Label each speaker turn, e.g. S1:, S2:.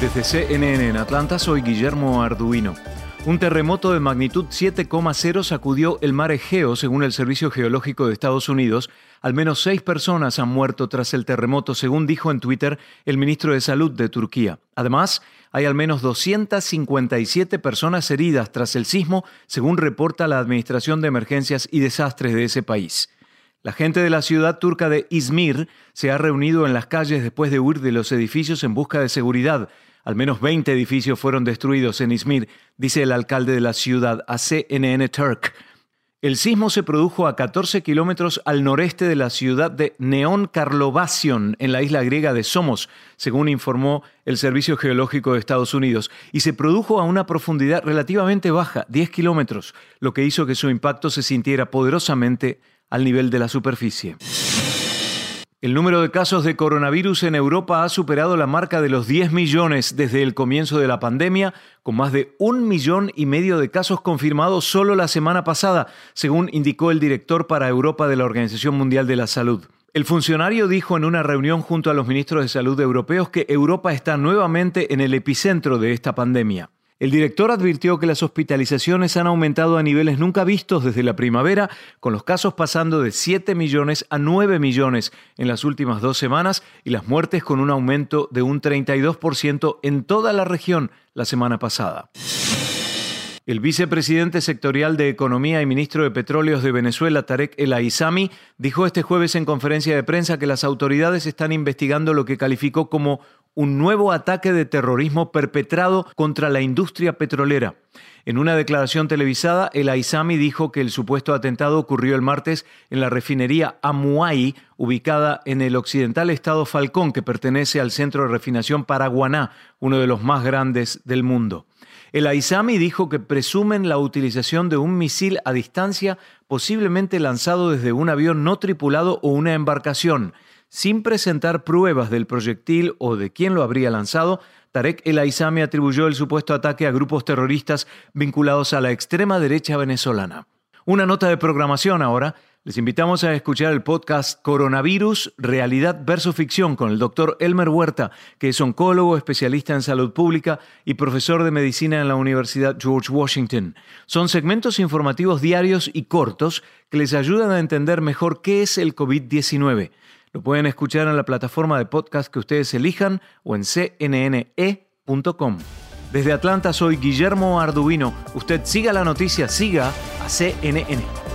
S1: Desde CNN en Atlanta soy Guillermo Arduino. Un terremoto de magnitud 7,0 sacudió el mar Egeo, según el Servicio Geológico de Estados Unidos. Al menos seis personas han muerto tras el terremoto, según dijo en Twitter el ministro de Salud de Turquía. Además, hay al menos 257 personas heridas tras el sismo, según reporta la Administración de Emergencias y Desastres de ese país. La gente de la ciudad turca de Izmir se ha reunido en las calles después de huir de los edificios en busca de seguridad. Al menos 20 edificios fueron destruidos en Izmir, dice el alcalde de la ciudad a CNN Turk. El sismo se produjo a 14 kilómetros al noreste de la ciudad de Neon Karlovasion, en la isla griega de Somos, según informó el Servicio Geológico de Estados Unidos, y se produjo a una profundidad relativamente baja, 10 kilómetros, lo que hizo que su impacto se sintiera poderosamente al nivel de la superficie. El número de casos de coronavirus en Europa ha superado la marca de los 10 millones desde el comienzo de la pandemia, con más de un millón y medio de casos confirmados solo la semana pasada, según indicó el director para Europa de la Organización Mundial de la Salud. El funcionario dijo en una reunión junto a los ministros de salud europeos que Europa está nuevamente en el epicentro de esta pandemia. El director advirtió que las hospitalizaciones han aumentado a niveles nunca vistos desde la primavera, con los casos pasando de 7 millones a 9 millones en las últimas dos semanas y las muertes con un aumento de un 32% en toda la región la semana pasada. El vicepresidente sectorial de Economía y ministro de Petróleos de Venezuela, Tarek El Aizami, dijo este jueves en conferencia de prensa que las autoridades están investigando lo que calificó como un nuevo ataque de terrorismo perpetrado contra la industria petrolera. En una declaración televisada, el Aizami dijo que el supuesto atentado ocurrió el martes en la refinería Amuay, ubicada en el occidental estado Falcón, que pertenece al centro de refinación Paraguaná, uno de los más grandes del mundo. El Aizami dijo que presumen la utilización de un misil a distancia posiblemente lanzado desde un avión no tripulado o una embarcación. Sin presentar pruebas del proyectil o de quién lo habría lanzado, Tarek El Aizami atribuyó el supuesto ataque a grupos terroristas vinculados a la extrema derecha venezolana. Una nota de programación ahora. Les invitamos a escuchar el podcast Coronavirus, Realidad versus Ficción con el doctor Elmer Huerta, que es oncólogo, especialista en salud pública y profesor de medicina en la Universidad George Washington. Son segmentos informativos diarios y cortos que les ayudan a entender mejor qué es el COVID-19. Lo pueden escuchar en la plataforma de podcast que ustedes elijan o en cnne.com. Desde Atlanta soy Guillermo Arduino. Usted siga la noticia, siga a CNN.